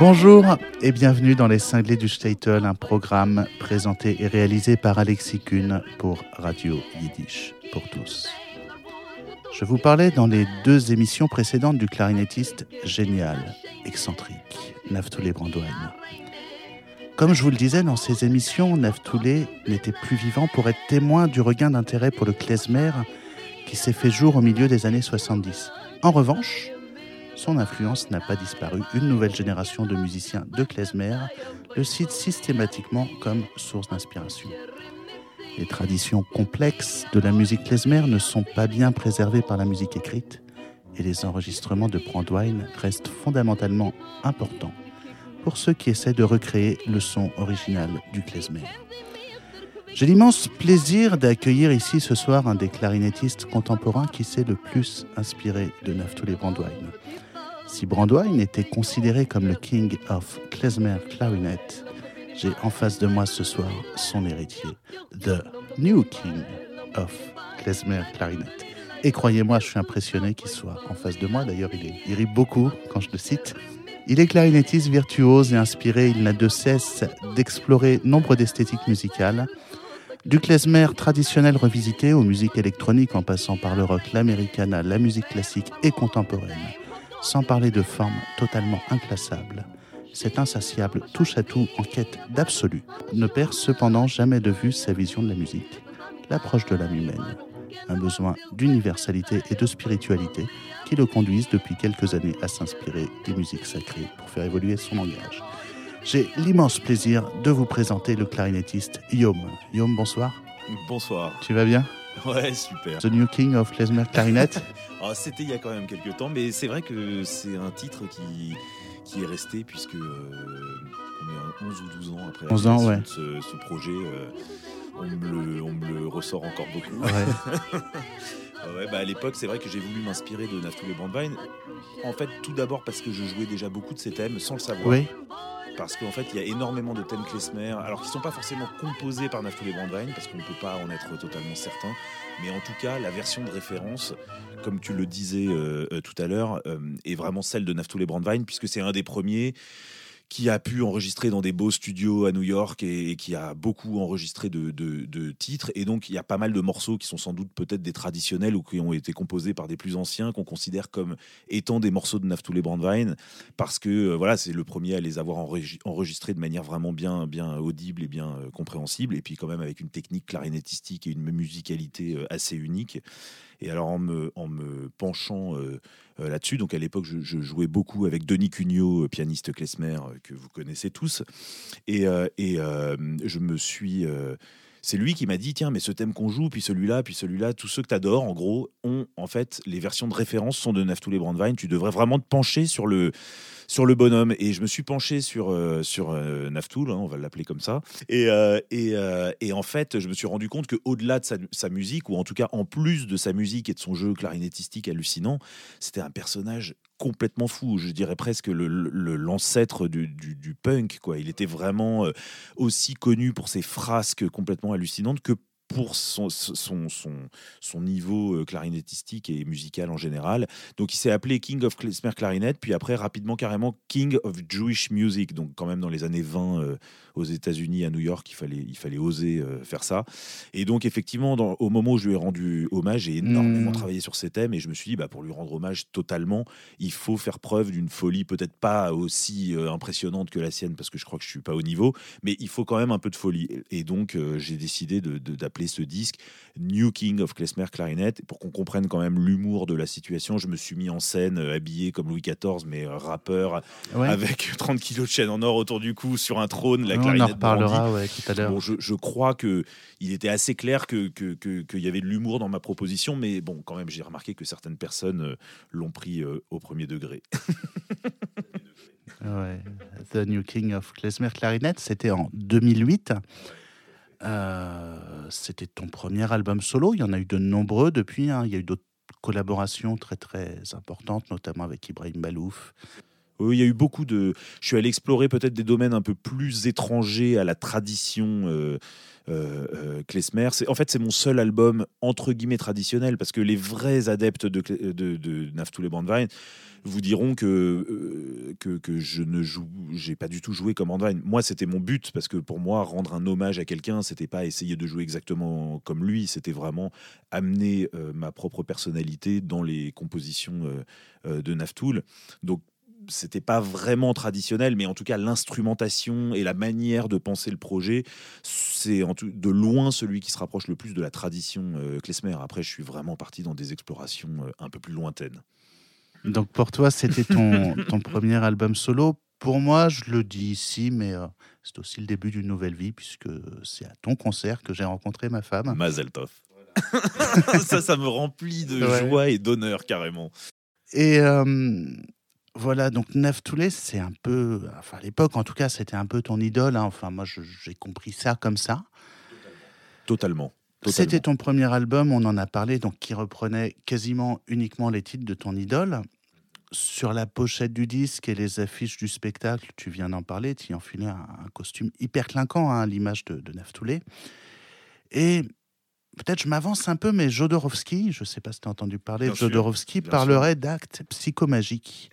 Bonjour et bienvenue dans Les Cinglés du Statel, un programme présenté et réalisé par Alexis Kuhn pour Radio Yiddish pour tous. Je vous parlais dans les deux émissions précédentes du clarinettiste génial, excentrique, Naftulé Brandwein. Comme je vous le disais dans ces émissions, Naftulé n'était plus vivant pour être témoin du regain d'intérêt pour le klezmer qui s'est fait jour au milieu des années 70. En revanche, son influence n'a pas disparu. Une nouvelle génération de musiciens de klezmer le cite systématiquement comme source d'inspiration. Les traditions complexes de la musique klezmer ne sont pas bien préservées par la musique écrite et les enregistrements de Brandwein restent fondamentalement importants pour ceux qui essaient de recréer le son original du klezmer. J'ai l'immense plaisir d'accueillir ici ce soir un des clarinettistes contemporains qui s'est le plus inspiré de Naftuli Brandwein. Si Brandwein était considéré comme le King of Klezmer Clarinet, j'ai en face de moi ce soir son héritier, The New King of Klezmer Clarinet. Et croyez-moi, je suis impressionné qu'il soit en face de moi. D'ailleurs, il, il rit beaucoup quand je le cite. Il est clarinettiste virtuose et inspiré. Il n'a de cesse d'explorer nombre d'esthétiques musicales, du klezmer traditionnel revisité aux musiques électroniques en passant par le rock, l'americana, la musique classique et contemporaine sans parler de formes totalement inclassables. Cet insatiable touche-à-tout en quête d'absolu ne perd cependant jamais de vue sa vision de la musique, l'approche de l'âme humaine, un besoin d'universalité et de spiritualité qui le conduisent depuis quelques années à s'inspirer des musiques sacrées pour faire évoluer son langage. J'ai l'immense plaisir de vous présenter le clarinettiste Yom. Yom, bonsoir. Bonsoir. Tu vas bien? Ouais, super. The New King of Klezmer Clarinet oh, C'était il y a quand même quelques temps, mais c'est vrai que c'est un titre qui, qui est resté puisque euh, on est 11 ou 12 ans après 11 ans, ouais. ce, ce projet. Euh, on, me le, on, me le, ressort encore beaucoup. Ouais. ouais, bah à l'époque, c'est vrai que j'ai voulu m'inspirer de Naftule Brandwein. En fait, tout d'abord parce que je jouais déjà beaucoup de ces thèmes sans le savoir. Oui parce qu'en fait, il y a énormément de thèmes klezmer, alors qui ne sont pas forcément composés par Naftule Brandwein, parce qu'on ne peut pas en être totalement certain, mais en tout cas, la version de référence, comme tu le disais euh, euh, tout à l'heure, euh, est vraiment celle de Naftule Brandwein, puisque c'est un des premiers qui a pu enregistrer dans des beaux studios à New York et, qui a beaucoup enregistré de, titres. Et donc, il y a pas mal de morceaux qui sont sans doute peut-être des traditionnels ou qui ont été composés par des plus anciens qu'on considère comme étant des morceaux de Naftule Brandwein parce que euh, voilà, c'est le premier à les avoir enregistrés de manière vraiment bien, bien audible et bien euh, compréhensible. Et puis, quand même, avec une technique clarinettistique et une musicalité euh, assez unique. Et alors, en me, en me penchant euh, euh, là-dessus, donc à l'époque, je, jouais beaucoup avec Denis Cugnot, pianiste klezmer que vous connaissez tous. Et, euh, et je me suis c'est lui qui m'a dit tiens mais ce thème qu'on joue puis celui-là puis celui-là tous ceux que tu adores en gros ont en fait les versions de référence sont de Naftule Brandwein tu devrais vraiment te pencher sur le sur le bonhomme et je me suis penché sur euh, sur euh, Naftoul hein, on va l'appeler comme ça et euh, et, et, en fait je me suis rendu compte que au-delà de sa, musique ou en tout cas en plus de sa musique et de son jeu clarinettistique hallucinant c'était un personnage complètement fou, je dirais presque l'ancêtre le, le, du, du, du, punk. Quoi. Il était vraiment aussi connu pour ses frasques complètement hallucinantes que pour son, son, son, son niveau euh, clarinettistique et musical en général. Donc il s'est appelé King of Klezmer Clarinet, puis après rapidement carrément King of Jewish Music, donc quand même dans les années 20 euh, aux États-Unis, à New York, il fallait, il fallait oser euh, faire ça. Et donc effectivement, dans, au moment où je lui ai rendu hommage, j'ai énormément mmh. travaillé sur ces thèmes et je me suis dit, bah, pour lui rendre hommage totalement, il faut faire preuve d'une folie peut-être pas aussi euh, impressionnante que la sienne, parce que je crois que je suis pas au niveau, mais il faut quand même un peu de folie. Et donc j'ai décidé d'appeler de, ce disque New King of Klezmer Clarinet, pour qu'on comprenne quand même l'humour de la situation. Je me suis mis en scène, euh, habillé comme Louis XIV, mais euh, rappeur, ouais. avec 30 kilos de chaîne en or autour du cou, sur un trône, la clarinette. On en reparlera ouais, tout à l'heure. Bon, je, je, crois que il était assez clair qu'il que, que, que, y avait de l'humour dans ma proposition, mais bon, quand même, j'ai remarqué que certaines personnes euh, l'ont pris au premier degré. ouais. The New King of Klezmer Clarinet, c'était en 2008. Euh, c'était ton premier album solo. Il y en a eu de nombreux depuis. Hein. Il y a eu d'autres collaborations très très importantes, notamment avec Ibrahim Balouf. Oui, il y a eu beaucoup de. Je suis allé explorer peut-être des domaines un peu plus étrangers à la tradition. Euh, euh, euh, klezmer. En fait, c'est mon seul album entre guillemets traditionnel parce que les vrais adeptes de, de, de Naftoul et Bandvine vous diront que, euh, que, je ne joue, j'ai pas du tout joué comme Bandvine. Moi, c'était mon but parce que pour moi, rendre un hommage à quelqu'un, c'était pas essayer de jouer exactement comme lui, c'était vraiment amener ma propre personnalité dans les compositions de Naftoul. Donc c'était pas vraiment traditionnel, mais en tout cas l'instrumentation et la manière de penser le projet, c'est de loin celui qui se rapproche le plus de la tradition euh, klezmer. Après, je suis vraiment parti dans des explorations euh, un peu plus lointaines. Donc pour toi, c'était ton, ton premier album solo. Pour moi, je le dis ici, mais euh, c'est aussi le début d'une nouvelle vie, puisque c'est à ton concert que j'ai rencontré ma femme. Mazel tov. ça, ça me remplit de joie et d'honneur carrément. Et voilà, donc Nef Toulé, c'est un peu, enfin à l'époque en tout cas, c'était un peu ton idole. Hein. Enfin, moi, j'ai compris ça comme ça. Totalement. C'était ton premier album, on en a parlé, donc qui reprenait quasiment uniquement les titres de ton idole. Sur la pochette du disque et les affiches du spectacle, tu viens d'en parler, tu enfilais un, un costume hyper clinquant hein, à l'image de, de. Et peut-être je m'avance un peu, mais Jodorowsky, je ne sais pas si tu as entendu parler, Jodorowsky parlerait d'actes psychomagiques.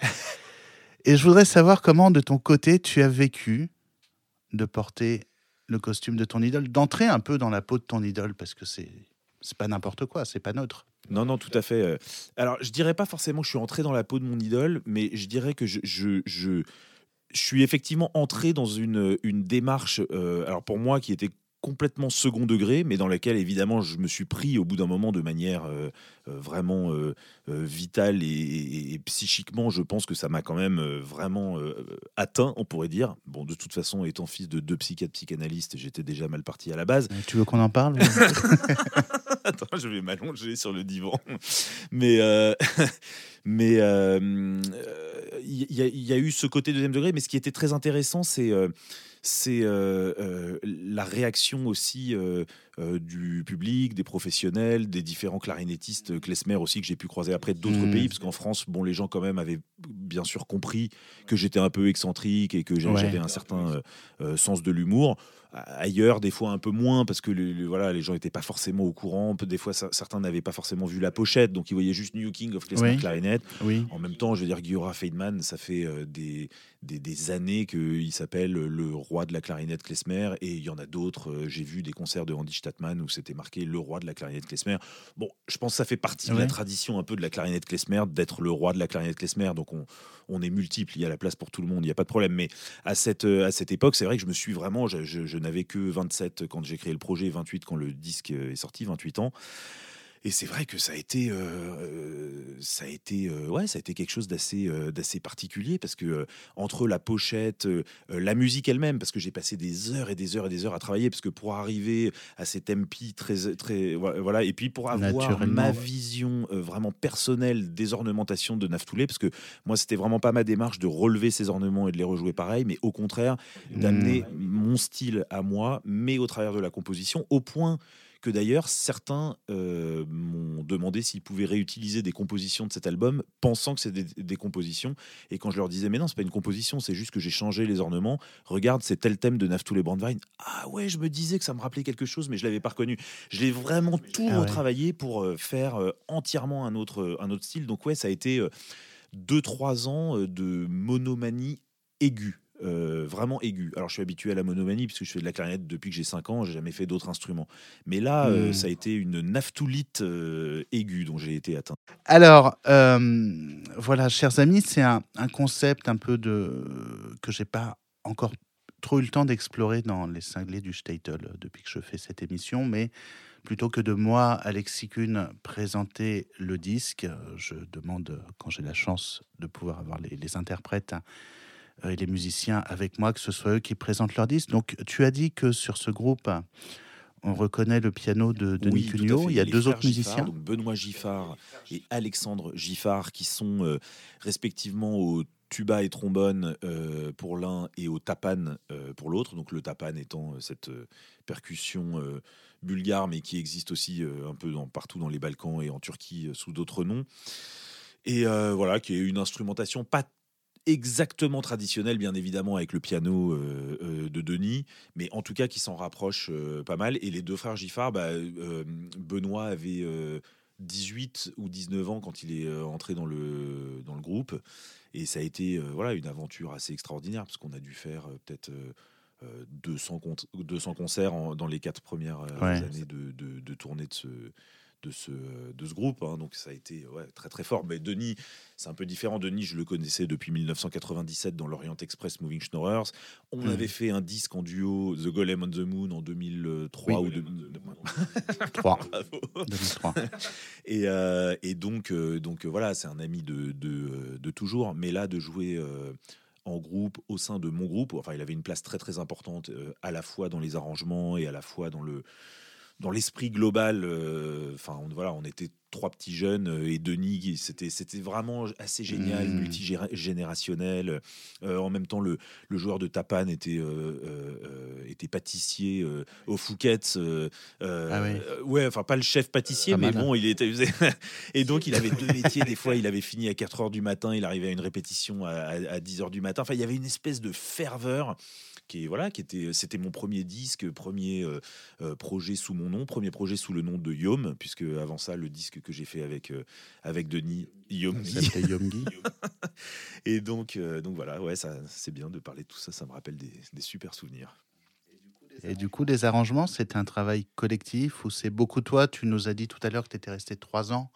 Et je voudrais savoir comment, de ton côté, tu as vécu de porter le costume de ton idole, d'entrer un peu dans la peau de ton idole, parce que c'est c'est pas n'importe quoi, c'est pas neutre. Non, non, tout à fait. Euh. Alors, je dirais pas forcément que je suis entré dans la peau de mon idole, mais je dirais que je, je, je, suis effectivement entré dans une, une démarche, euh, alors pour moi, qui était complètement second degré, mais dans laquelle évidemment je me suis pris au bout d'un moment de manière euh, euh, vraiment euh, vitale et, psychiquement, je pense que ça m'a quand même vraiment atteint, on pourrait dire. Bon, de toute façon, étant fils de deux psychiatres psychanalystes, j'étais déjà mal parti à la base. Tu veux qu'on en parle Attends, je vais m'allonger sur le divan. Mais mais il y, a eu ce côté deuxième degré, mais ce qui était très intéressant, c'est c'est euh, euh, la réaction aussi euh, du public, des professionnels, des différents clarinettistes, klezmer aussi que j'ai pu croiser après d'autres mmh. pays, parce qu'en France, bon, les gens quand même avaient bien sûr compris que j'étais un peu excentrique et que j'avais un certain sens de l'humour ailleurs, des fois un peu moins, parce que voilà, les gens n'étaient pas forcément au courant. Des fois, certains n'avaient pas forcément vu la pochette, donc ils voyaient juste New King of Klezmer Clarinet. En même temps, je veux dire, Giora Feidman, ça fait euh, des, des, années qu'il s'appelle le roi de la clarinette klezmer, et il y en a d'autres. Euh, j'ai vu des concerts de Andy Où c'était marqué le roi de la clarinette klezmer. Bon, je pense que ça fait partie de la tradition un peu de la clarinette klezmer, d'être le roi de la clarinette klezmer, donc on, on est multiple, il y a la place pour tout le monde, il n'y a pas de problème. Mais à cette, euh, à cette époque, c'est vrai que je me suis vraiment, je, je n'avais que 27 quand j'ai créé le projet, 28 quand le disque est sorti, 28 ans. Et c'est vrai que ça a été, euh, ça a été, euh, ouais, ça a été quelque chose d'assez, euh, d'assez particulier parce que entre la pochette, la musique elle-même, parce que j'ai passé des heures et des heures et des heures à travailler, parce que pour arriver à ces tempi très, très, voilà, et puis pour avoir ma vision vraiment personnelle des ornementations de Naftoulé, parce que moi c'était vraiment pas ma démarche de relever ces ornements et de les rejouer pareil, mais au contraire d'amener mmh. mon style à moi, mais au travers de la composition, au point que d'ailleurs certains euh, m'ont demandé s'ils pouvaient réutiliser des compositions de cet album, pensant que c'est des, compositions. Et quand je leur disais, mais non, c'est pas une composition, c'est juste que j'ai changé les ornements. Regarde, c'est tel thème de Naftoul et Brandwein. Ah ouais, je me disais que ça me rappelait quelque chose, mais je l'avais pas reconnu. Je l'ai vraiment tout ah retravaillé pour euh, faire euh, entièrement un autre, un autre style. Donc ouais, ça a été deux trois ans de monomanie aiguë. Euh, vraiment aigu. Alors je suis habitué à la monomanie puisque je fais de la clarinette depuis que j'ai 5 ans, j'ai jamais fait d'autres instruments. Mais là, euh, hmm. ça a été une naftoulite euh, aiguë dont j'ai été atteint. Alors voilà, chers amis, c'est un, concept un peu de que j'ai pas encore trop eu le temps d'explorer dans les cinglés du Statel depuis que je fais cette émission, mais plutôt que de moi, Alexis Kuhn, présenter le disque, je demande, quand j'ai la chance de pouvoir avoir les, les interprètes, euh, et les musiciens avec moi, que ce soit eux qui présentent leur disque. Donc, tu as dit que sur ce groupe, on reconnaît le piano de Denis oui, Il y a deux autres musiciens. Donc Benoît Giffard et Alexandre Giffard, qui sont euh, respectivement au tuba et trombone euh, pour l'un et au tapan pour l'autre. Donc le tapan étant cette percussion bulgare, mais qui existe aussi un peu dans, partout dans les Balkans et en Turquie sous d'autres noms. Et voilà, qui est une instrumentation pas exactement traditionnel, bien évidemment, avec le piano euh, euh, de Denis, mais en tout cas qui s'en rapproche euh, pas mal. Et les deux frères Giffard, bah, Benoît avait 18 ou 19 ans quand il est entré dans le, dans le groupe. Et ça a été voilà, une aventure assez extraordinaire, parce qu'on a dû faire peut-être... 200, 200 concerts dans les quatre premières années de, de, de tournée de ce, de ce, de ce groupe. Hein. donc ça a été très très fort. Mais Denis, c'est un peu différent. Denis, je le connaissais depuis 1997 dans l'Orient Express Moving Schnorrers. On hmm. avait fait un disque en duo, The Golem on the Moon, en 2003 ou 2003. 2003. Et, euh, et, donc, euh, donc euh, voilà, c'est un ami de, de, de, toujours. Mais là, de jouer en groupe, au sein de mon groupe, enfin, il avait une place très très importante, à la fois dans les arrangements et à la fois dans le dans l'esprit global, euh, enfin voilà, on était trois petits jeunes euh, et Denis, c'était c'était vraiment assez génial, mmh. multigénérationnel. Euh, en même temps, le, le joueur de Tapan était était pâtissier au Fouquet's. Ah ouais, enfin pas le chef pâtissier, mais bon, il était et donc il avait deux métiers. Des fois, il avait fini à 4 heures du matin, il arrivait à une répétition à, à 10 heures du matin. Enfin, il y avait une espèce de ferveur qui voilà, qui était, c'était mon premier disque, premier euh, euh, projet sous mon nom, premier projet sous le nom de Yom, puisque avant ça, le disque que j'ai fait avec euh, avec Denis Yom. Et donc donc voilà, ouais, ça c'est bien de parler de tout ça, ça me rappelle des, des super souvenirs. Et du coup, des arrangements, c'est un travail collectif ou c'est beaucoup toi? Tu nous as dit tout à l'heure que tu étais resté trois ans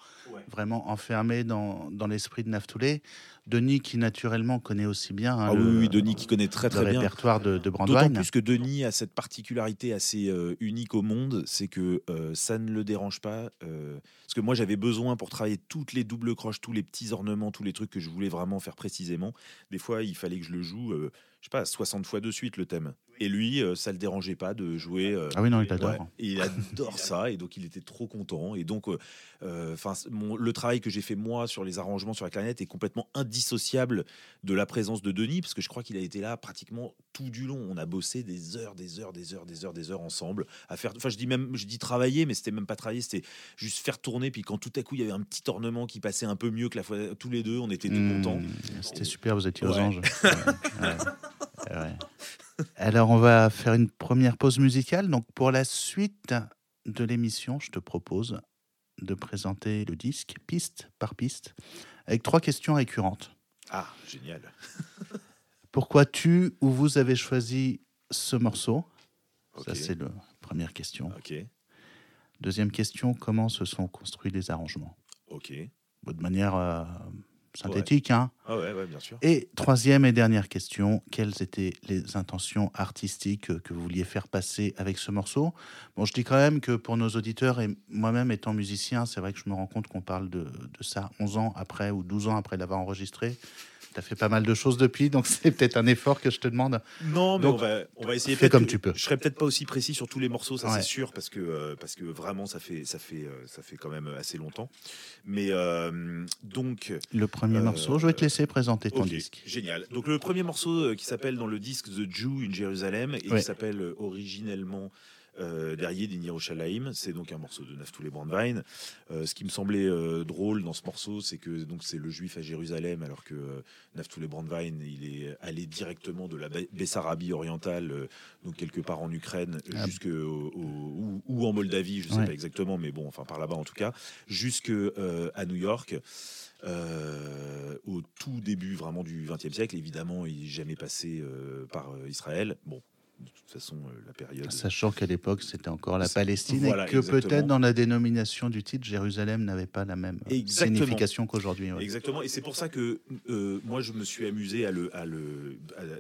vraiment enfermé dans, dans l'esprit de Naftoulé. Denis, qui naturellement connaît aussi bien hein, ah le, oui, Denis qui connaît très très le bien répertoire de, de Brandwein. D'autant plus que Denis a cette particularité assez euh, unique au monde, c'est que euh, ça ne le dérange pas. Euh, parce que moi, j'avais besoin pour travailler toutes les doubles croches, tous les petits ornements, tous les trucs que je voulais vraiment faire précisément. Des fois, il fallait que je le joue, je sais pas, 60 fois de suite le thème. Et lui, ça le dérangeait pas de jouer. ah oui, non, il adore. il adore ça, et donc il était trop content. Et donc, enfin, le travail que j'ai fait moi sur les arrangements sur la clarinette est complètement indissociable de la présence de Denis, parce que je crois qu'il a été là pratiquement tout du long. On a bossé des heures, des heures, des heures, des heures, des heures ensemble à faire. Enfin, je dis même, je dis travailler, mais c'était même pas travailler, c'était juste faire tourner. Puis quand tout à coup il y avait un petit ornement qui passait un peu mieux que la fois tous les deux, on était tout mmh, contents. C'était super, vous étiez aux anges. Alors on va faire une première pause musicale. Donc pour la suite de l'émission, je te propose de présenter le disque piste par piste avec trois questions récurrentes. Ah, génial. Pourquoi tu ou vous avez choisi ce morceau? Ça, c'est la première question. Ok. Deuxième question, comment se sont construits les arrangements? Ok. De manière euh, synthétique. Hein. Ah ouais, ouais, bien sûr. Et troisième et dernière question, quelles étaient les intentions artistiques que vous vouliez faire passer avec ce morceau? Bon, je dis quand même que pour nos auditeurs et moi-même étant musicien, c'est vrai que je me rends compte qu'on parle de, de, ça 11 ans après ou 12 ans après l'avoir enregistré tu as fait pas mal de choses depuis, donc c'est peut-être un effort que je te demande. Non, mais on, va, on va essayer. Fais comme tu peux. Je serai peut-être pas aussi précis sur tous les morceaux, ça c'est sûr, parce que, euh, parce que vraiment, ça fait, ça, fait, euh, ça fait quand même assez longtemps. Mais euh, donc. Le premier morceau, je vais te laisser présenter ton disque. Génial. Donc le premier morceau qui s'appelle dans le disque The Jew in Jérusalem et qui s'appelle originellement euh, derrière d'Inir C'est donc un morceau de Naftuli Brandwein. Euh, ce qui me semblait euh, drôle dans ce morceau, c'est que donc c'est le juif à Jérusalem, alors que euh, Naftuli Brandwein, il est allé directement de la Bessarabie orientale, donc quelque part en Ukraine, ah. jusque ou, en Moldavie, je ne sais pas exactement, mais bon, enfin par là-bas en tout cas, jusque à New York. au tout début vraiment du XXe siècle. Évidemment, il n'est jamais passé par Israël. Bon, de toute façon euh, la période. Sachant qu'à l'époque c'était encore la Palestine et que peut-être dans la dénomination du titre, Jérusalem n'avait pas la même signification qu'aujourd'hui. Exactement, et c'est pour ça que euh, moi je me suis amusé à, le, à, le,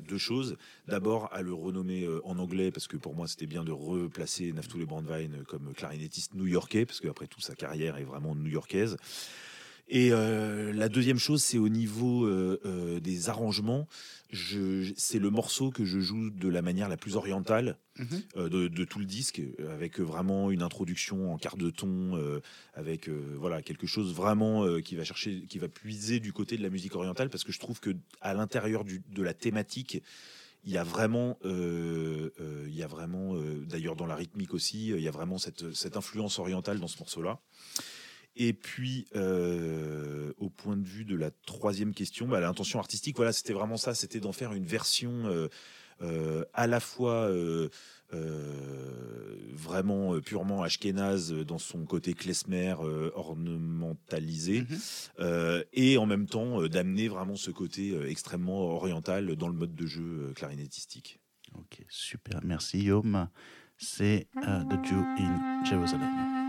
deux choses. D'abord à le renommer euh, en anglais parce que pour moi c'était bien de replacer Naftuli Brandwein comme clarinettiste new-yorkais parce qu'après tout sa carrière est vraiment new-yorkaise. Et euh, la deuxième chose, c'est au niveau euh, euh, des arrangements. C'est le morceau que je joue de la manière la plus orientale mhm. de, tout le disque, avec vraiment une introduction en quart de ton, avec voilà quelque chose vraiment qui va chercher, qui va puiser du côté de la musique orientale, parce que je trouve que à l'intérieur de la thématique, il y a vraiment, il y a vraiment, d'ailleurs dans la rythmique aussi, il y a vraiment cette, cette influence orientale dans ce morceau-là. Et puis, euh, au point de vue de la troisième question, bah, l'intention artistique, voilà, c'était vraiment ça, c'était d'en faire une version euh, euh, à la fois vraiment purement ashkénaze dans son côté klezmer ornementalisé, Mhm. et en même temps d'amener vraiment ce côté extrêmement oriental dans le mode de jeu clarinettistique. Ok, super. Merci, Yom. C'est The Jew in Jerusalem.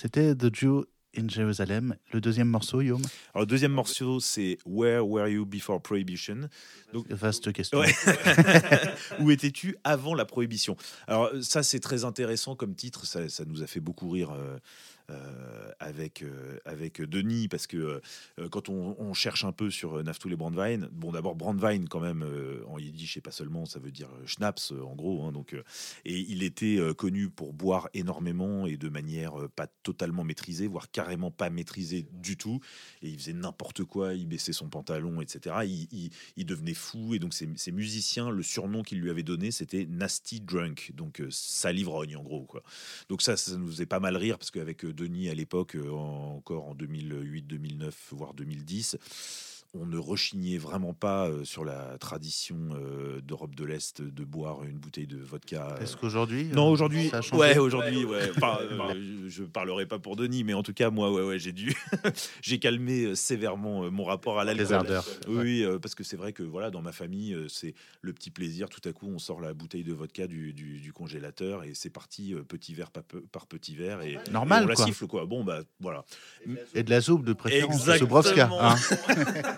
C'était The Jew in Jerusalem. Le deuxième morceau, Yom Alors, le deuxième morceau, c'est Where Were You Before Prohibition? Donc, Vaste question. Ouais. Où étais-tu avant la prohibition? Alors, ça, c'est très intéressant comme titre. Ça, ça nous a fait beaucoup rire. euh, avec, avec Denis, parce que quand on, cherche un peu sur Naftoul et Brandwein, bon d'abord Brandwein quand même en yiddish et pas seulement, ça veut dire schnapps en gros, hein, donc, et il était connu pour boire énormément et de manière pas totalement maîtrisée, voire carrément pas maîtrisée du tout, et il faisait n'importe quoi, il baissait son pantalon, etc. Il, devenait fou, et donc ses, musiciens, le surnom qu'ils lui avaient donné, c'était Nasty Drunk, donc salivrogne en gros. Quoi. Donc ça, ça nous faisait pas mal rire, parce qu'avec Denis à l'époque, encore en 2008, 2009, voire 2010, on ne rechignait vraiment pas euh, sur la tradition euh, d'Europe de l'Est de boire une bouteille de vodka. Est-ce qu'aujourd'hui Non, aujourd'hui. Ouais, aujourd'hui, ouais. Euh, je parlerai pas pour Denis, mais en tout cas, moi, ouais, ouais, j'ai dû, j'ai calmé sévèrement mon rapport à l'alcool. Oui, parce que c'est vrai que voilà, dans ma famille, c'est le petit plaisir. Tout à coup, on sort la bouteille de vodka du, du, congélateur et c'est parti, petit verre par, petit verre et normal. on la siffle quoi. Bon bah voilà. Et de la soupe de préférence. Exactement. Hein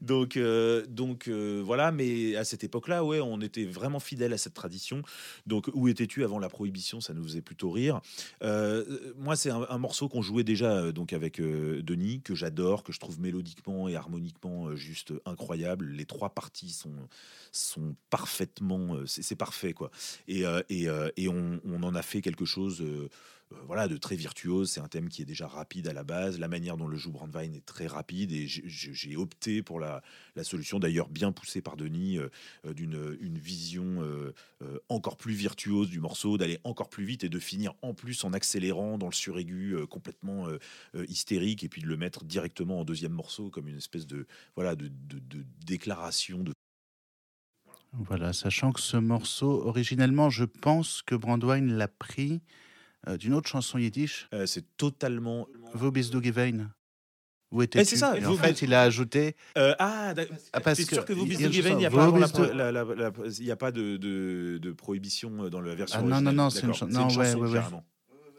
donc, euh, donc euh, voilà, mais à cette époque-là, ouais, on était vraiment fidèle à cette tradition. Donc, où étais-tu avant la prohibition? Ça nous faisait plutôt rire. Euh, moi, c'est un, morceau qu'on jouait déjà donc avec Denis, que j'adore, que je trouve mélodiquement et harmoniquement juste incroyable. Les trois parties sont, sont parfaitement, c'est parfait quoi. Et, et, et on, on, en a fait quelque chose voilà, de très virtuose. C'est un thème qui est déjà rapide à la base. La manière dont le joue Brandwein est très rapide et j'ai opté pour la, solution, d'ailleurs bien poussée par Denis, euh, euh, d'une une vision encore plus virtuose du morceau, d'aller encore plus vite et de finir en plus en accélérant dans le suraigu complètement hystérique et puis de le mettre directement en deuxième morceau comme une espèce de voilà de, de déclaration de voilà, sachant que ce morceau, originellement, je pense que Brandwein l'a pris euh, d'une autre chanson yiddish. Euh, c'est totalement. Du gewesen Où était C'est ça. en fait, il a ajouté. Euh, ah, ah parce que sûr que vous bist du gewesen, il n'y a, pas de, de, de, prohibition dans la version. Ah, non, non, non, c'est une, chanson. Non, ouais, ouais, ouais.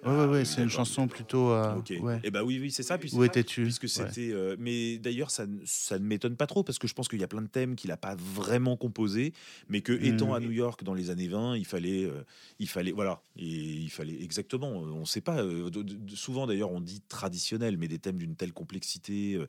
Oui, ouais, ouais, c'est une chanson plutôt. Euh, ok. Et eh bah oui, oui, c'est ça. Où étais-tu? Puisque c'était. Euh, mais d'ailleurs, ça, ça ne m'étonne pas trop parce que je pense qu'il y a plein de thèmes qu'il n'a pas vraiment composés, mais que étant à hmm. New York dans les années 20, il fallait, euh, il fallait, voilà, et il fallait exactement. On ne sait pas. souvent d'ailleurs, on dit traditionnel, mais des thèmes d'une telle complexité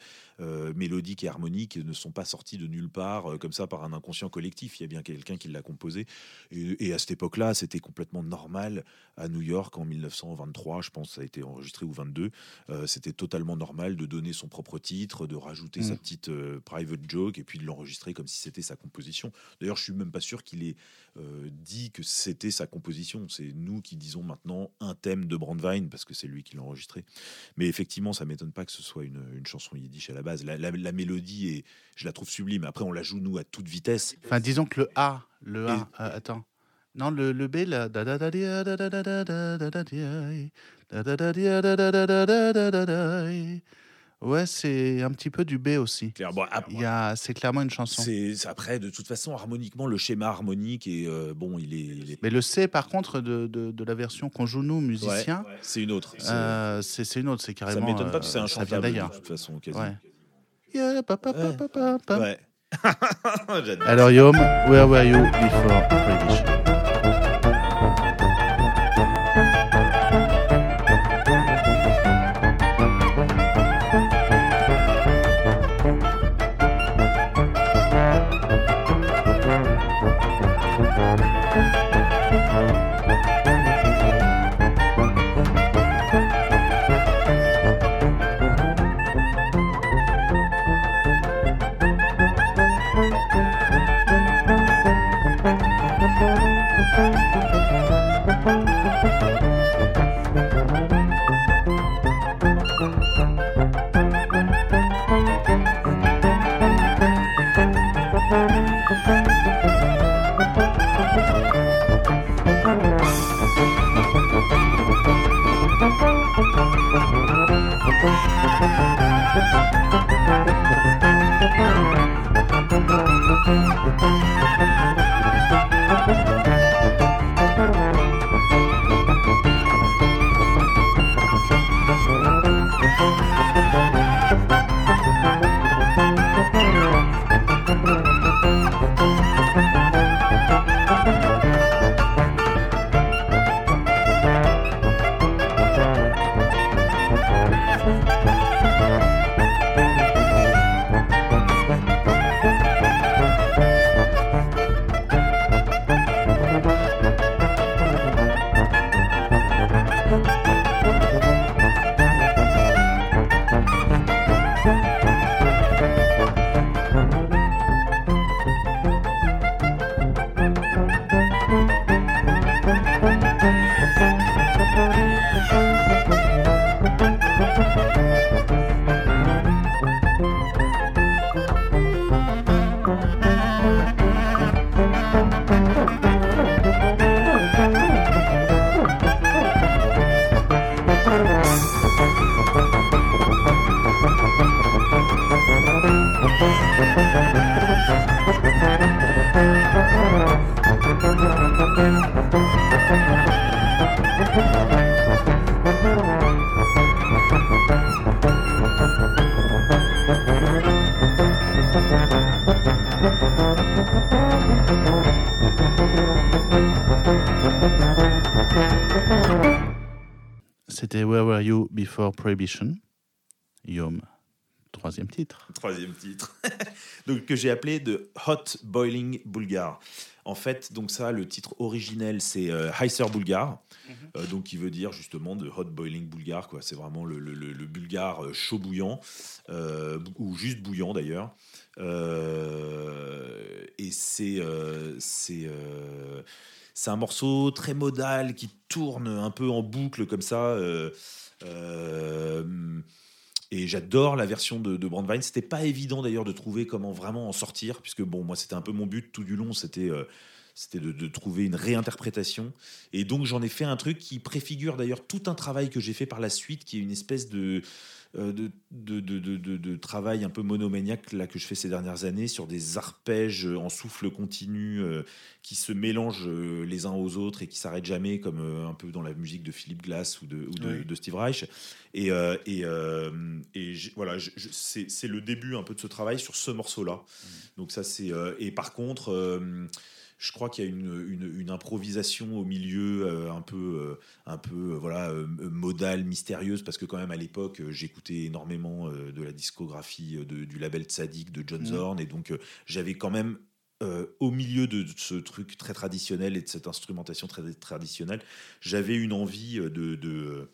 mélodique et harmonique ne sont pas sortis de nulle part comme ça par un inconscient collectif. Il y a bien quelqu'un qui l'a composé. Et, et à cette époque-là, c'était complètement normal à New York en 1920 23, je pense, ça a été enregistré ou 22. Euh, c'était totalement normal de donner son propre titre, de rajouter sa mm. petite euh, private joke et puis de l'enregistrer comme si c'était sa composition. D'ailleurs, je suis même pas sûr qu'il ait euh, dit que c'était sa composition. C'est nous qui disons maintenant un thème de Brandwein parce que c'est lui qui l'a enregistré. Mais effectivement, ça m'étonne pas que ce soit une, chanson yiddish à la base. La, mélodie et je la trouve sublime. Après, on la joue nous à toute vitesse. Enfin, disons que le A, le A, attends. Non, le, le B, là. Ouais, c'est un petit peu du B aussi. c'est clairement une chanson. C'est après, de toute façon, harmoniquement, le schéma harmonique est bon, il est, Mais le C, par contre, de, de, la version qu'on joue nous, musiciens, c'est une autre. c'est une autre, c'est carrément. Ça m'étonne pas que c'est un chanteur d'ailleurs. De toute façon, quasi. Alors, Yom, where were you before prohibition? C'était Where Were You Before Prohibition? Yom, troisième titre. Troisième titre. donc, que j'ai appelé de Hot Boiling Bulgar. En fait, donc ça, le titre originel, c'est euh, Heiser Bulgar, euh, donc qui veut dire justement de Hot Boiling Bulgar. Quoi. C'est vraiment le, le, le, le bulgare euh, chaud bouillant, euh, ou juste bouillant d'ailleurs. Et c'est euh, euh, c'est un morceau très modal qui tourne un peu en boucle comme ça. euh, et j'adore la version de, de Brandwein. C'était pas évident d'ailleurs de trouver comment vraiment en sortir, puisque bon, moi c'était un peu mon but tout du long, c'était de, trouver une réinterprétation. Et donc j'en ai fait un truc qui préfigure d'ailleurs tout un travail que j'ai fait par la suite, qui est une espèce de de, de, de, de, de- travail un peu monomaniaque là que je fais ces dernières années sur des arpèges en souffle continu euh, qui se mélangent euh, les uns aux autres et qui s'arrêtent jamais comme euh, un peu dans la musique de Philippe Glass ou de, ou Oui. Steve Reich. Et, euh, et, euh, et voilà c'est le début un peu de ce travail sur ce morceau là donc ça c'est euh, et par contre euh, je crois qu'il y a une, une, une improvisation au milieu euh, un peu, euh, un peu euh, voilà, modale, mystérieuse, parce que quand même à l'époque, j'écoutais énormément de la discographie de- du label Tzadik de John Mhm. Zorn, et donc j'avais quand même euh, au milieu de ce truc très traditionnel et de cette instrumentation très traditionnelle, j'avais une envie de, de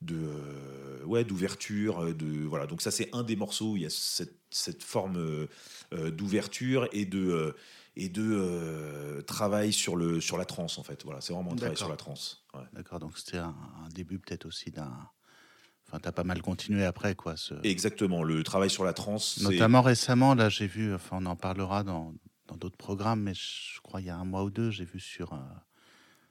de euh, ouais d'ouverture de voilà donc ça c'est un des morceaux où il y a cette, cette forme euh, d'ouverture et de et de euh, travail sur le sur la trance en fait voilà c'est vraiment un travail sur la trance ouais. D'accord, donc c'était un, un début peut-être aussi d'un. Enfin, t'as pas mal continué après, quoi. Ce... exactement le travail sur la trance c'est- Notamment récemment, là, j'ai vu, enfin, on en parlera dans dans d'autres programmes, mais je crois il y a un mois ou deux, j'ai vu sur. euh,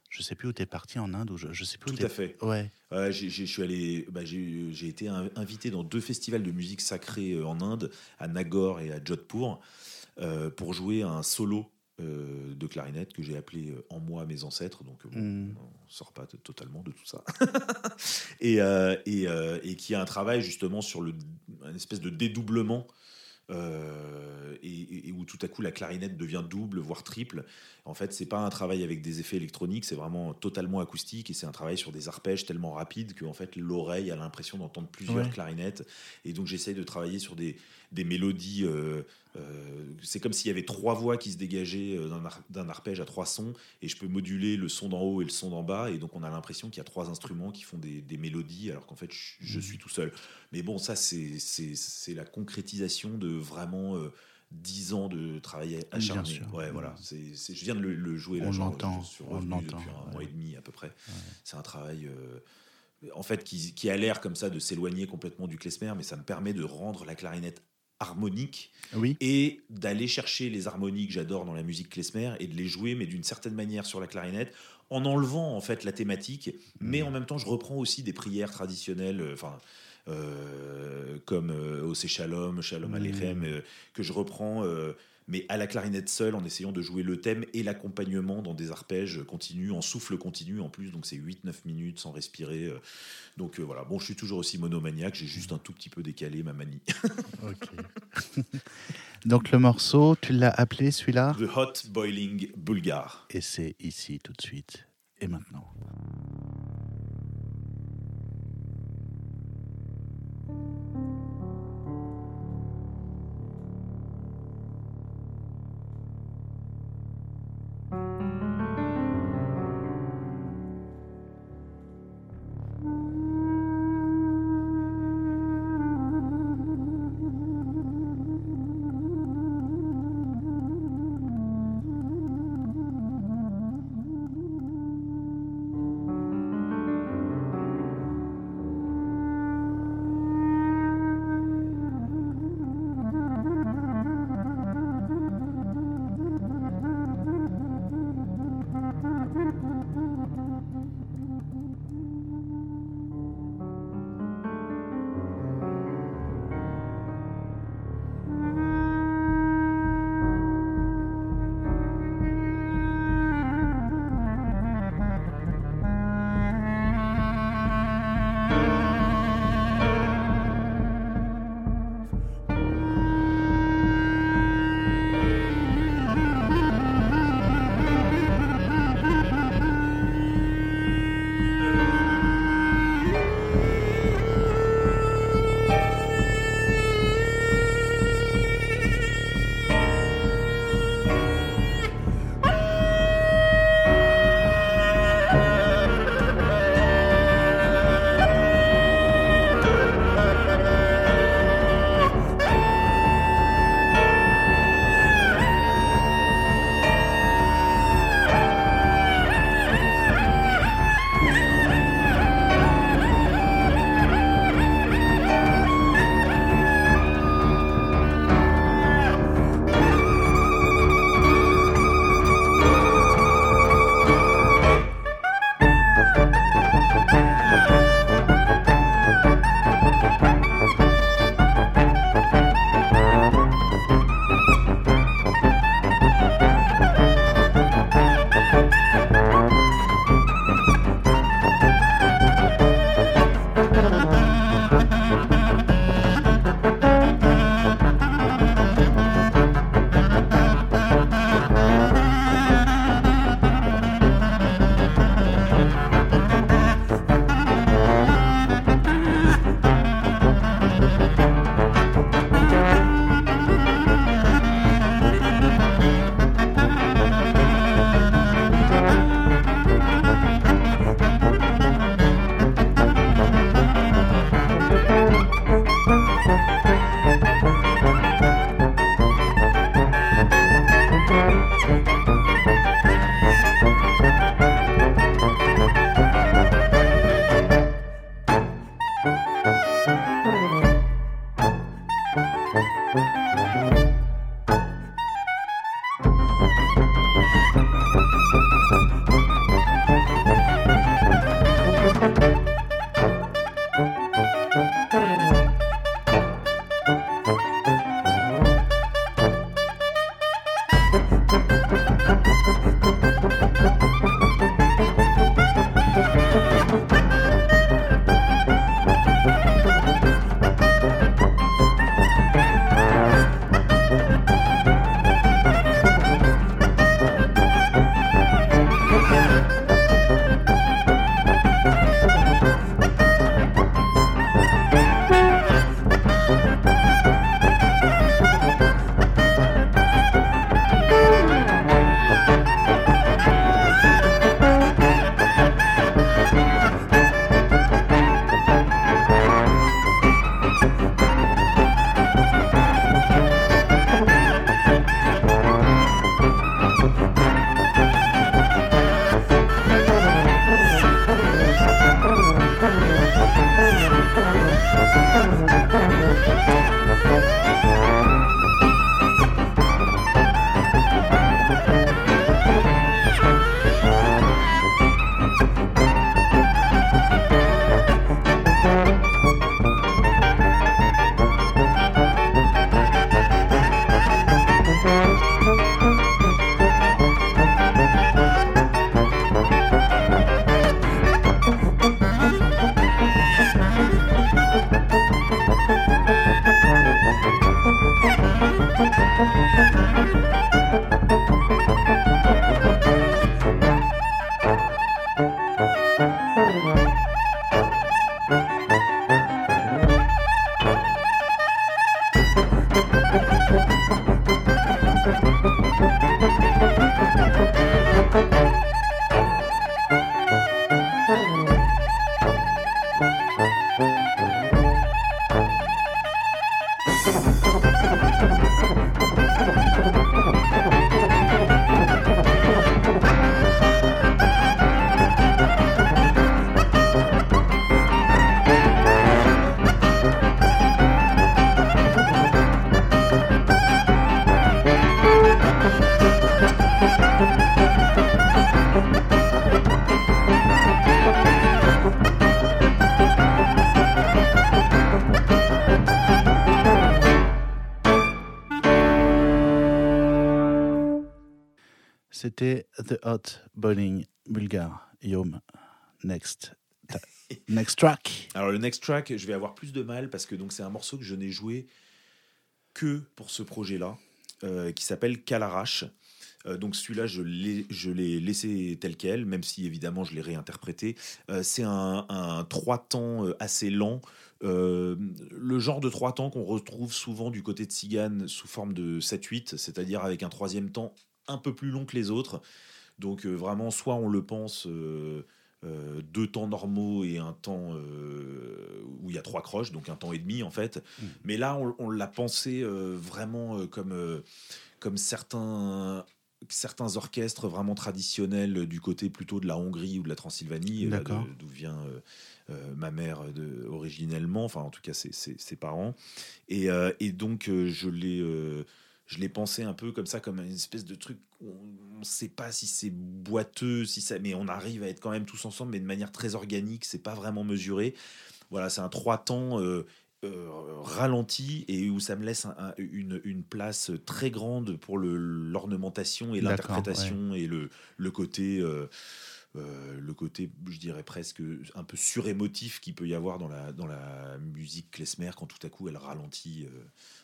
je sais plus où t'es parti en Inde, ou je, je sais plus où tout t'es- à fait Ouais, Ouais, j'ai- j'ai- je suis allé, bah, j'ai été in- invité dans deux festivals de musique sacrée euh, en Inde, à Nagore et à Jodhpur, euh, pour jouer un solo euh, de clarinette que j'ai appelé euh, En moi mes ancêtres. Donc euh, bon, Mm. on sort pas totalement de tout ça. et, euh, et, euh, et qui a un travail justement sur le, un espèce de dédoublement. euh, et, et- et où tout à coup la clarinette devient double, voire triple. En fait, c'est pas un travail avec des effets électroniques, c'est vraiment totalement acoustique et c'est un travail sur des arpèges tellement rapides que en fait l'oreille a l'impression d'entendre plusieurs Ouais. clarinettes. Et donc j'essaye de travailler sur des, des mélodies. euh, euh, c'est comme s'il y avait trois voix qui se dégageaient euh, d'un ar- d'un arpège à trois sons et je peux moduler le son d'en haut et le son d'en bas et donc on a l'impression qu'il y a trois instruments qui font des, des mélodies alors qu'en fait je, je Mhm. suis tout seul. Mais bon, ça c'est c'est c'est la concrétisation de vraiment dix ans de travail acharné. Ouais, voilà. C'est c'est- je viens de le, le jouer. On l'entend, on l'entend, depuis un ouais. mois et demi à peu près. C'est un travail. euh, en fait, qui, qui a l'air comme ça de s'éloigner complètement du klezmer, mais ça me permet de rendre la clarinette harmonique oui, et d'aller chercher les harmonies que j'adore dans la musique klezmer et de les jouer, mais d'une certaine manière sur la clarinette, en enlevant en fait la thématique, mais en même temps je reprends aussi des prières traditionnelles, euh, enfin euh, comme euh, Ose Shalom, Shalom Mm. Aleichem, euh, que je reprends. Mais à la clarinette seule, en essayant de jouer le thème et l'accompagnement dans des arpèges continus, en souffle continu en plus, donc c'est 8-9 minutes sans respirer. euh. donc euh, voilà, bon, je suis toujours aussi monomaniaque, j'ai juste un tout petit peu décalé ma manie. ok. donc le morceau, tu l'as appelé celui-là? The Hot Boiling Bulgar. Et c'est ici tout de suite et maintenant. The Hot Bowling Bulgare. Yom, next. Next track. Alors le next track, je vais avoir plus de mal parce que donc c'est un morceau que je n'ai joué que pour ce projet-là, euh, qui s'appelle Calarache. Euh, donc celui-là, je l'ai laissé tel quel, même si évidemment je l'ai réinterprété. Euh, c'est un, un, trois temps assez lent. le genre de trois temps qu'on retrouve souvent du côté de Sigan sous forme de 7-8, c'est-à-dire avec un troisième temps un peu plus long que les autres. Donc vraiment, soit on le pense euh, deux temps normaux et un temps euh, où il y a trois croches, donc un temps et demi en fait. Mm. Mais là, on, l'a pensé euh, vraiment comme, comme certains, certains orchestres vraiment traditionnels du côté plutôt de la Hongrie ou de la Transylvanie, d'où vient ma mère de, originellement, enfin en tout cas ses, ses, parents. Et, et donc je l'ai je l'ai pensé un peu comme ça, comme une espèce de truc. On ne sait pas si c'est boiteux, si ça, mais on arrive à être quand même tous ensemble, mais de manière très organique. C'est pas vraiment mesuré. Voilà, c'est un trois temps euh, euh, ralenti et où ça me laisse une, une, place très grande pour l'ornementation et l'interprétation et le, le côté. Euh, le côté, je dirais presque un peu surémotif qu'il peut y avoir dans la, dans la musique klezmer quand tout à coup elle ralentit.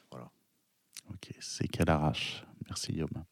voilà. Ok, c'est qu'elle arrache. Merci Yoma.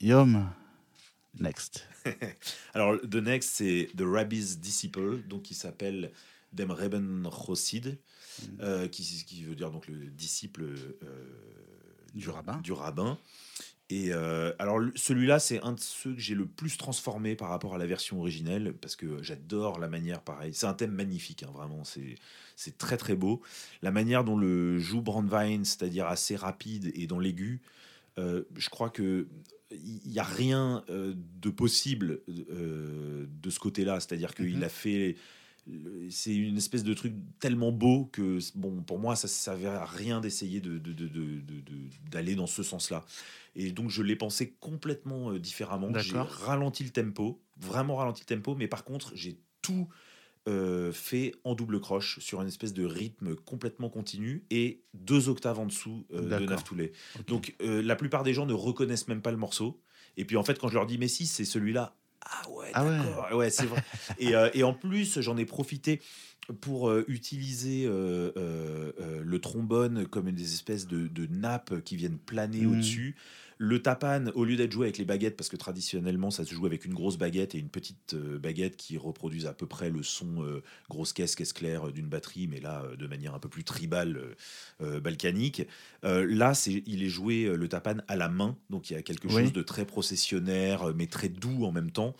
Yom, next. Alors, The Next, c'est The Rabbi's Disciple, donc qui s'appelle Dem Reben Chosid, mm. euh, qui, qui, veut dire donc le disciple euh, du rabbin. Du rabbin. Et euh, alors celui-là, c'est un de ceux que j'ai le plus transformé par rapport à la version originelle parce que j'adore la manière pareil. C'est un thème magnifique, hein, vraiment. C'est c'est très très beau. La manière dont le joue Brandwein, c'est-à-dire assez rapide et dans l'aigu, je crois que il n'y a rien euh, de possible de ce côt-là. C'est-à-dire qu'il mhm. a fait c'est une espèce de truc tellement beau que bon pour moi ça ne servait à rien d'essayer de, d'aller dans ce sens-là. Et donc je l'ai pensé complètement euh, différemment. J'ai ralenti le tempo, vraiment ralenti le tempo, mais par contre j'ai tout euh, fait en double croche sur une espèce de rythme complètement continu et deux octaves en dessous euh, de Naftoulet. Donc la plupart des gens ne reconnaissent même pas le morceau. Et puis en fait quand je leur dis mais si c'est celui-là, ah ouais, ah ouais. c'est vrai. et, et, en plus, j'en ai profité pour euh, utiliser euh, euh, le trombone comme des espèces de, de nappes qui viennent planer mmh. au-dessus. Le tapan, au lieu d'être joué avec les baguettes, parce que traditionnellement ça se joue avec une grosse baguette et une petite baguette qui reproduisent à peu près le son grosse caisse, caisse claire d'une batterie, mais là de manière un peu plus tribale, balkanique. là, c'est, il est joué le tapan à la main, donc il y a quelque chose de très processionnaire, mais très doux en même temps.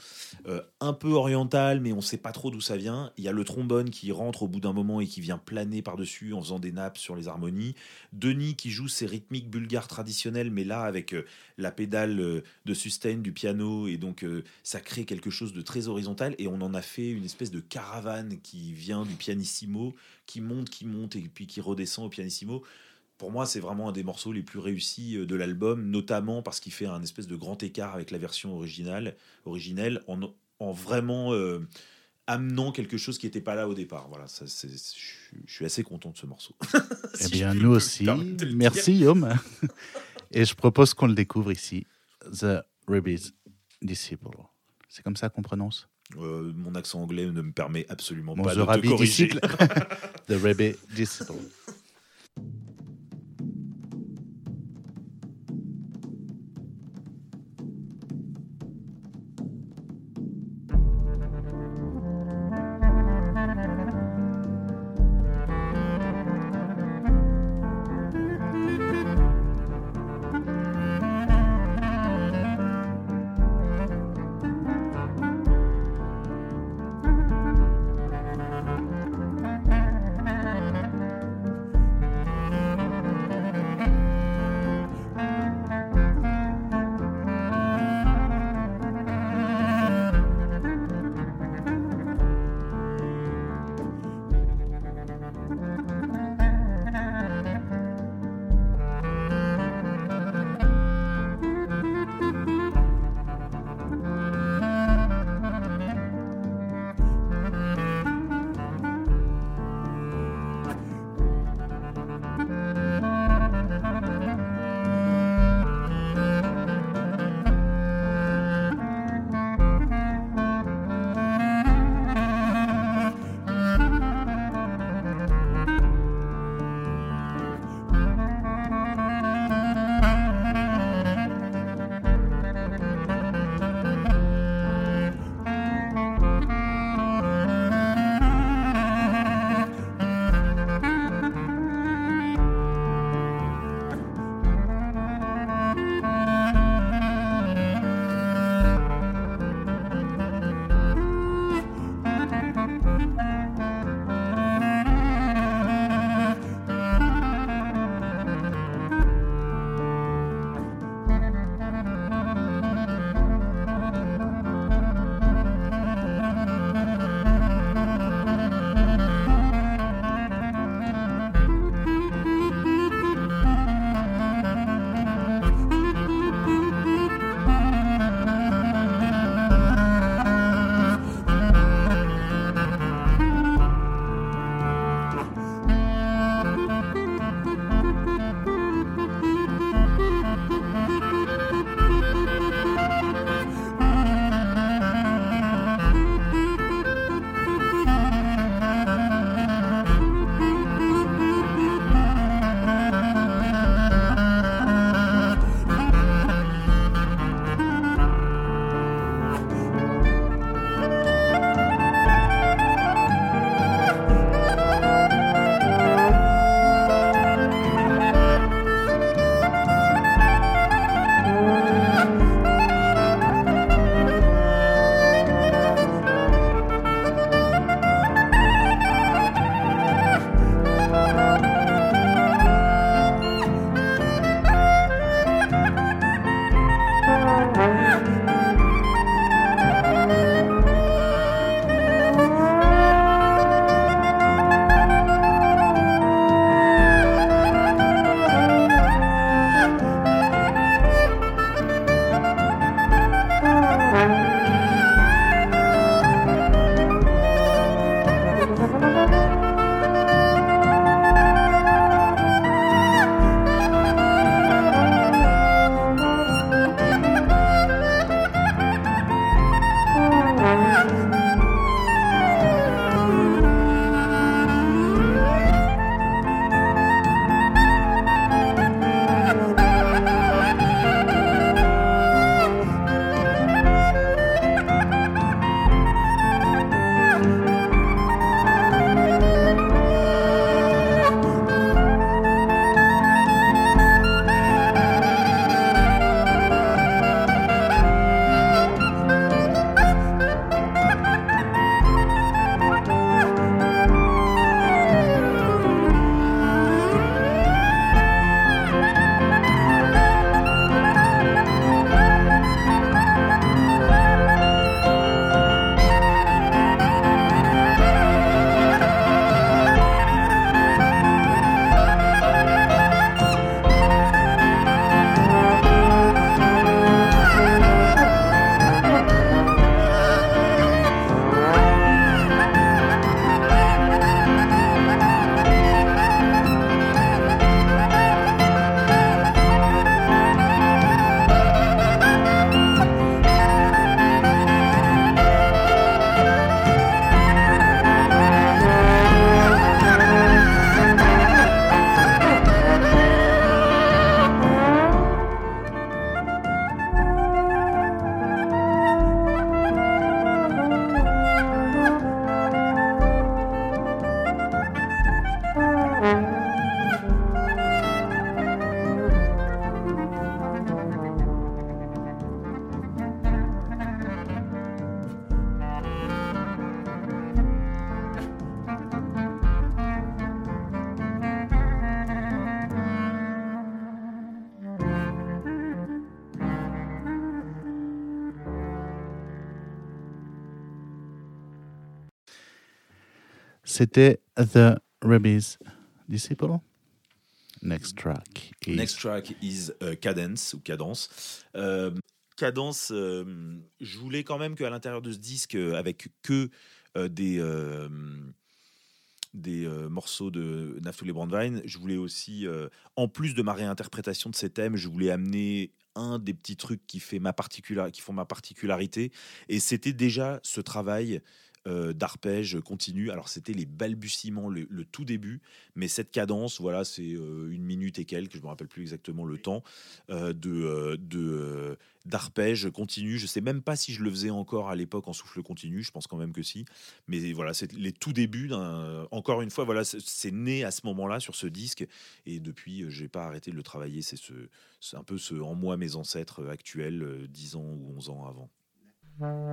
un peu oriental, mais on ne sait pas trop d'où ça vient. Il y a le trombone qui rentre au bout d'un moment et qui vient planer par-dessus en faisant des nappes sur les harmonies. Denis qui joue ses rythmiques bulgares traditionnelles, mais là avec euh, la pédale euh, de sustain du piano, et donc euh, ça crée quelque chose de très horizontal, et on en a fait une espèce de caravane qui vient du pianissimo, qui monte, qui monte, et puis qui redescend au pianissimo pour moi, c'est vraiment un des morceaux les plus réussis de l'album, notamment parce qu'il fait un espèce de grand écart avec la version originale, originelle, en, en vraiment amenant quelque chose qui n'était pas là au départ. Voilà, ça, je, suis assez content de ce morceau. eh bien, nous aussi. Merci, Yom. Et je propose qu'on le découvre ici. The Rebbe's Disciple. C'est comme ça qu'on prononce? Euh, Mon accent anglais ne me permet absolument pas de te corriger. The Rebbe Disciple. C'était The Rebbe's Disciple. Next track is... Next track is uh, Cadence ou Cadence. Euh, cadence, euh, je voulais quand même qu'à l'intérieur de ce disque, euh, avec que euh, des, euh, des euh, morceaux de Naftali Brandwein, je voulais aussi, euh, en plus de ma réinterprétation de ces thèmes, je voulais amener un des petits trucs qui, fait ma qui font ma particularité. Et c'était déjà ce travail euh, d'arpège continu. Alors c'était les balbutiements, le, le tout début, mais cette cadence, voilà, c'est euh, une minute et quelques, je me rappelle plus exactement le temps, euh, de, euh, de, euh, d'arpège continu. Je sais même pas si je le faisais encore à l'époque en souffle continu, je pense quand même que si. Mais voilà, c'est les tout débuts d'un. Encore une fois, voilà, c'est- né à ce moment-là sur ce disque, et depuis, j'ai pas arrêté de le travailler. C'est ce, c'est un peu ce en moi mes ancêtres actuels, euh, 10 ans ou 11 ans avant. Merci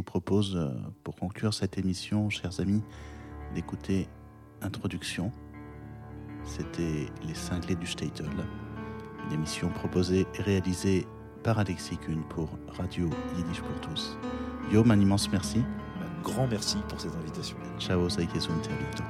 vous propose, euh, pour conclure cette émission, chers amis, d'écouter Introduction. C'était Les Cinglés du Statel, une émission proposée et réalisée par Alexis Kuhn pour Radio Yiddish pour tous. Yom, un immense merci. Un grand merci pour cette invitation. Ciao, Saïk et Sunte, à bientôt.